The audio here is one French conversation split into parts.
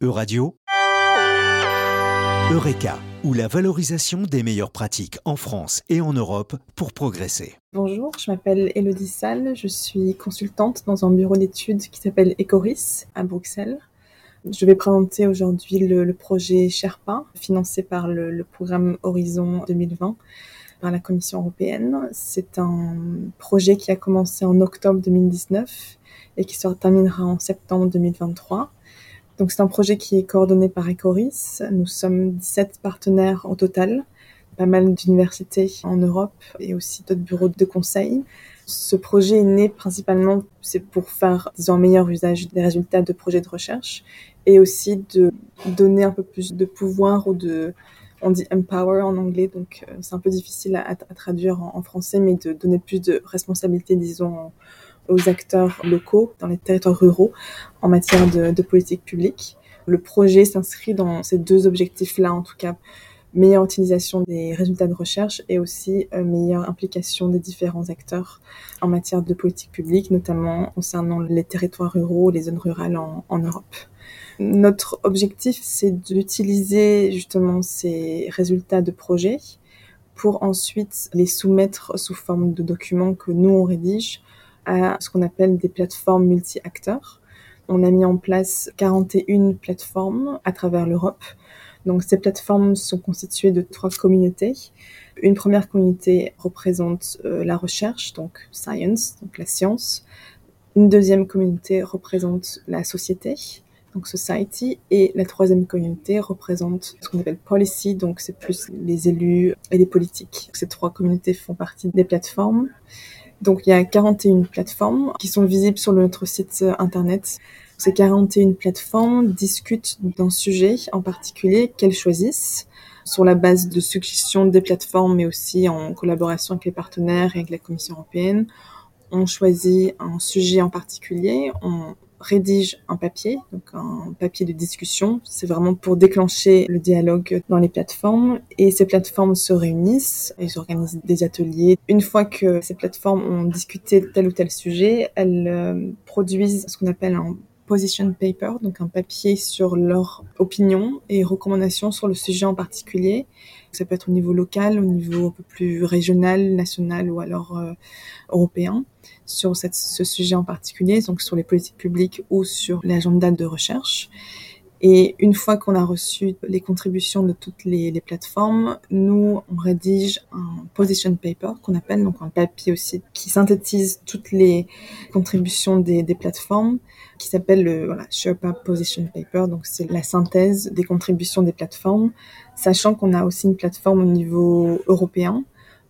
Euradio, Eureka, ou la valorisation des meilleures pratiques en France et en Europe pour progresser. Bonjour, je m'appelle Elodie Salle, je suis consultante dans un bureau d'études qui s'appelle Ecoris à Bruxelles. Je vais présenter aujourd'hui le, projet Sherpa, financé par le, le programme Horizon 2020 par la Commission européenne. C'est un projet qui a commencé en octobre 2019 et qui se terminera en septembre 2023. Donc c'est un projet qui est coordonné par Ecoris. Nous sommes 17 partenaires au total, pas mal d'universités en Europe et aussi d'autres bureaux de conseil. Ce projet est né principalement c'est pour faire disons un meilleur usage des résultats de projets de recherche et aussi de donner un peu plus de pouvoir ou de on dit empower en anglais, donc euh, c'est un peu difficile à, traduire en, français, mais de donner plus de responsabilité, disons, aux acteurs locaux dans les territoires ruraux en matière de, politique publique. Le projet s'inscrit dans ces deux objectifs-là, en tout cas, meilleure utilisation des résultats de recherche et aussi euh, meilleure implication des différents acteurs en matière de politique publique, notamment concernant les territoires ruraux, les zones rurales en, en Europe. Notre objectif, c'est d'utiliser justement ces résultats de projet pour ensuite les soumettre sous forme de documents que nous on rédige à ce qu'on appelle des plateformes multi-acteurs. On a mis en place 41 plateformes à travers l'Europe. Donc ces plateformes sont constituées de trois communautés. Une première communauté représente euh, la recherche, donc science, donc la science. Une deuxième communauté représente la société, donc society, et la troisième communauté représente ce qu'on appelle policy, donc c'est plus les élus et les politiques. Ces trois communautés font partie des plateformes. Donc il y a 41 plateformes qui sont visibles sur notre site euh, internet. Ces 41 plateformes discutent d'un sujet en particulier qu'elles choisissent sur la base de suggestions des plateformes, mais aussi en collaboration avec les partenaires et avec la Commission européenne. On choisit un sujet en particulier, rédige un papier, donc un papier de discussion. C'est vraiment pour déclencher le dialogue dans les plateformes. Et ces plateformes se réunissent, elles organisent des ateliers. Une fois que ces plateformes ont discuté tel ou tel sujet, elles euh, produisent ce qu'on appelle un position paper, donc un papier sur leur opinion et recommandations sur le sujet en particulier. Ça peut être au niveau local, au niveau un peu plus régional, national ou alors euh, européen sur cette, ce sujet en particulier, donc sur les politiques publiques ou sur l'agenda de recherche. Et une fois qu'on a reçu les contributions de toutes les, plateformes, nous, on rédige un position paper qu'on appelle, donc un papier aussi, qui synthétise toutes les contributions des, des plateformes, qui s'appelle le voilà, Sherpa Position Paper. Donc c'est la synthèse des contributions des plateformes, sachant qu'on a aussi une plateforme au niveau européen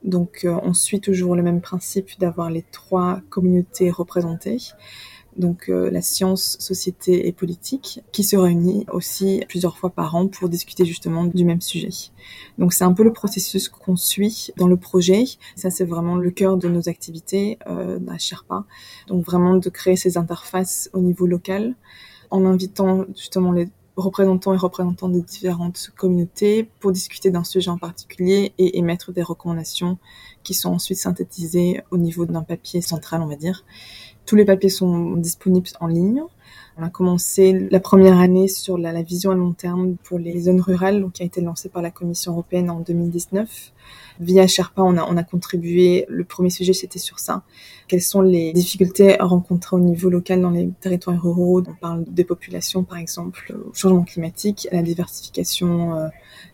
donc euh, on suit toujours le même principe d'avoir les trois communautés représentées. Donc euh, la science, société et politique, qui se réunit aussi plusieurs fois par an pour discuter justement du même sujet. Donc c'est un peu le processus qu'on suit dans le projet. Ça c'est vraiment le cœur de nos activités euh, à Sherpa. Donc vraiment de créer ces interfaces au niveau local en invitant justement les représentants et représentants des différentes communautés pour discuter d'un sujet en particulier et émettre des recommandations qui sont ensuite synthétisées au niveau d'un papier central, on va dire. Tous les papiers sont disponibles en ligne. On a commencé la première année sur la, vision à long terme pour les zones rurales, donc qui a été lancée par la Commission européenne en 2019. Via Sherpa, on a, on a contribué. Le premier sujet, c'était sur ça. Quelles sont les difficultés rencontrées au niveau local dans les territoires ruraux? On parle des populations, par exemple, au changement climatique, à la diversification euh,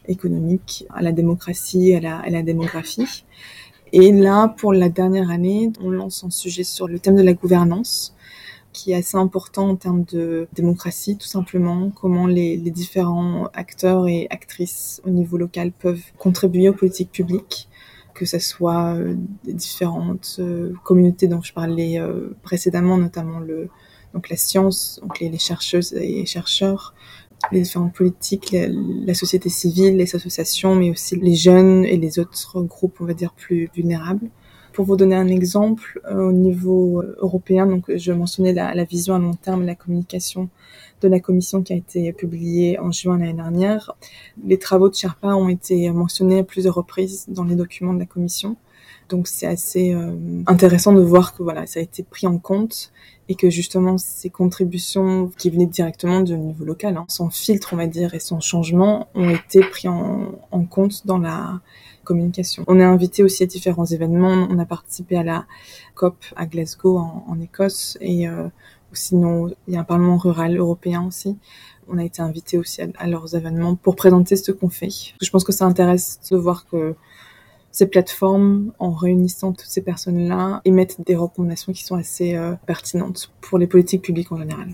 économique, à la démocratie, à la, à la démographie. Et là, pour la dernière année, on lance un sujet sur le thème de la gouvernance qui est assez important en termes de démocratie, tout simplement, comment les, différents acteurs et actrices au niveau local peuvent contribuer aux politiques publiques, que ce soit euh, des différentes euh, communautés dont je parlais euh, précédemment, notamment le, donc la science, donc les, les chercheuses et chercheurs, les différentes politiques, la, la, société civile, les associations, mais aussi les jeunes et les autres groupes, on va dire, plus vulnérables. Pour vous donner un exemple, euh, au niveau euh, européen, donc je mentionnais la, la, vision à long terme, la communication de la Commission qui a été publiée en juin l'année dernière. Les travaux de Sherpa ont été mentionnés à plusieurs reprises dans les documents de la Commission. Donc c'est assez euh, intéressant de voir que voilà, ça a été pris en compte et que justement ces contributions qui venaient directement du niveau local, hein, sans filtre on va dire et sans changement, ont été pris en, en compte dans la communication. On est invité aussi à différents événements. On a participé à la COP à Glasgow en, en Écosse et euh, sinon il y a un parlement rural européen aussi. On a été invité aussi à, à leurs événements pour présenter ce qu'on fait. Je pense que ça intéresse de voir que ces plateformes, en réunissant toutes ces personnes-là, émettent des recommandations qui sont assez euh, pertinentes pour les politiques publiques en général.